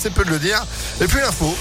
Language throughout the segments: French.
c'est peu de le dire. Et puis l'info.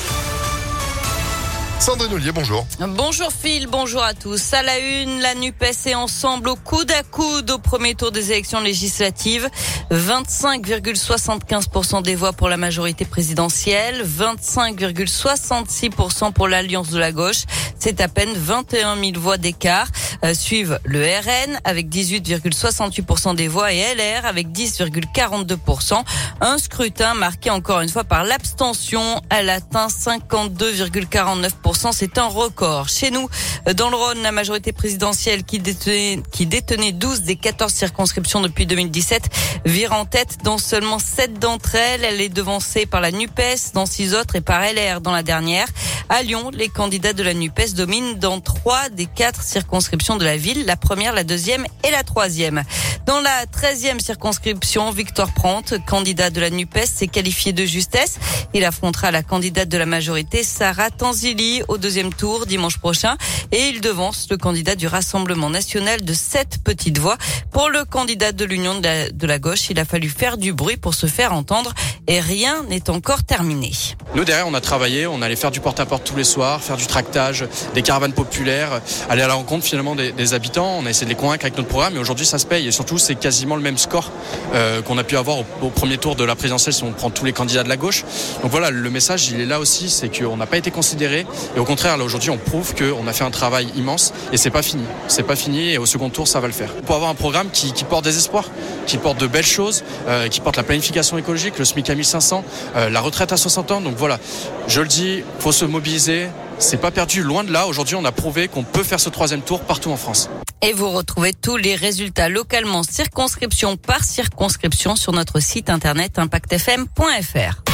Sandrine Ollier, bonjour. Bonjour Phil, bonjour à tous. À la une, la NUPES est ensemble au coude à coude au premier tour des élections législatives. 25,75% des voix pour la majorité présidentielle, 25,66% pour l'Alliance de la gauche. C'est à peine 21 000 voix d'écart. Euh, suivent le RN avec 18,68% des voix et LR avec 10,42%. Un scrutin marqué encore une fois par l'abstention. Elle atteint 52,49%. C'est un record. Chez nous, dans le Rhône, la majorité présidentielle qui détenait, qui détenait 12 des 14 circonscriptions depuis 2017 vire en tête dans seulement 7 d'entre elles. Elle est devancée par la NUPES dans 6 autres et par LR dans la dernière. À Lyon, les candidats de la NUPES dominent dans 3 des 4 circonscriptions de la ville, la première, la deuxième et la troisième. Dans la treizième circonscription, Victor Prant, candidat de la NUPES, s'est qualifié de justesse. Il affrontera la candidate de la majorité, Sarah Tanzili, au deuxième tour dimanche prochain. Et il devance le candidat du Rassemblement national de sept petites voix. Pour le candidat de l'Union de, la gauche, il a fallu faire du bruit pour se faire entendre et rien n'est encore terminé. Nous, derrière, on a travaillé, on allait faire du porte-à-porte tous les soirs, faire du tractage, des caravanes populaires, aller à la rencontre finalement des, habitants. On a essayé de les convaincre avec notre programme et aujourd'hui, ça se paye. Et surtout, c'est quasiment le même score euh, qu'on a pu avoir au, premier tour de la présidentielle si on prend tous les candidats de la gauche. Donc voilà, le message, il est là aussi, c'est qu'on n'a pas été considéré. Et au contraire, là, aujourd'hui, on prouve qu'on a fait un travail immense et c'est pas fini. C'est pas fini et au second tour, ça va le faire. Pour avoir un programme qui, porte des espoirs, qui porte de belles choses, euh, qui porte la planification écologique, le SMIC à 1500, euh, la retraite à 60 ans. Donc voilà, je le dis, faut se mobiliser. C'est pas perdu, loin de là. Aujourd'hui, on a prouvé qu'on peut faire ce troisième tour partout en France. Et vous retrouvez tous les résultats localement, circonscription par circonscription, sur notre site internet impactfm.fr.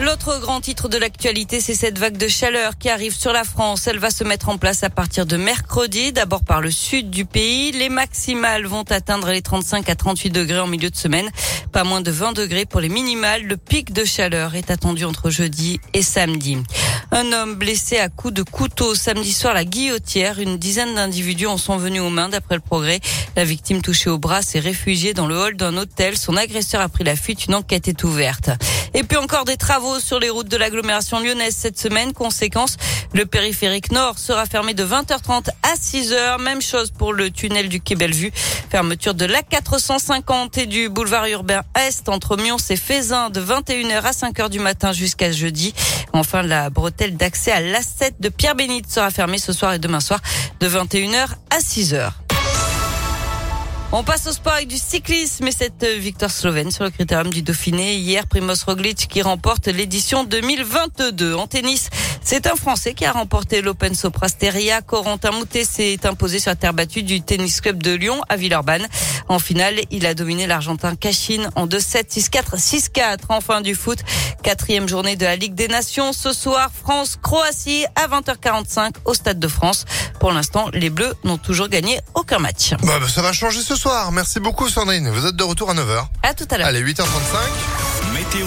L'autre grand titre de l'actualité, c'est cette vague de chaleur qui arrive sur la France. Elle va se mettre en place à partir de mercredi, d'abord par le sud du pays. Les maximales vont atteindre les 35 à 38 degrés en milieu de semaine, pas moins de 20 degrés pour les minimales. Le pic de chaleur est attendu entre jeudi et samedi. Un homme blessé à coups de couteau samedi soir à la Guillotière. Une dizaine d'individus en sont venus aux mains d'après le progrès. La victime touchée au bras s'est réfugiée dans le hall d'un hôtel. Son agresseur a pris la fuite. Une enquête est ouverte. Et puis encore des travaux sur les routes de l'agglomération lyonnaise cette semaine. Conséquence, le périphérique nord sera fermé de 20h30 à 6h. Même chose pour le tunnel du Quai Bellevue. Fermeture de la 450 et du boulevard urbain Est entre Mions et Fézin de 21h à 5h du matin jusqu'à jeudi. Enfin, la d'accès à l'A7 de Pierre-Bénite sera fermée ce soir et demain soir de 21h à 6h. On passe au sport avec du cyclisme et cette victoire slovène sur le critérium du Dauphiné. Hier, Primoz Roglic qui remporte l'édition 2022. En tennis, c'est un Français qui a remporté l'Open Soprasteria. Corentin Moutet s'est imposé sur la terre battue du Tennis Club de Lyon à Villeurbanne. En finale, il a dominé l'Argentin Cachine en 2-7, 6-4, 6-4 en fin du foot. Quatrième journée de la Ligue des Nations. Ce soir, France-Croatie à 20h45 au Stade de France. Pour l'instant, les Bleus n'ont toujours gagné aucun match. Bah, bah, ça va changer ce soir. Merci beaucoup Sandrine. Vous êtes de retour à 9h. À tout à l'heure. Allez, 8h35. Météo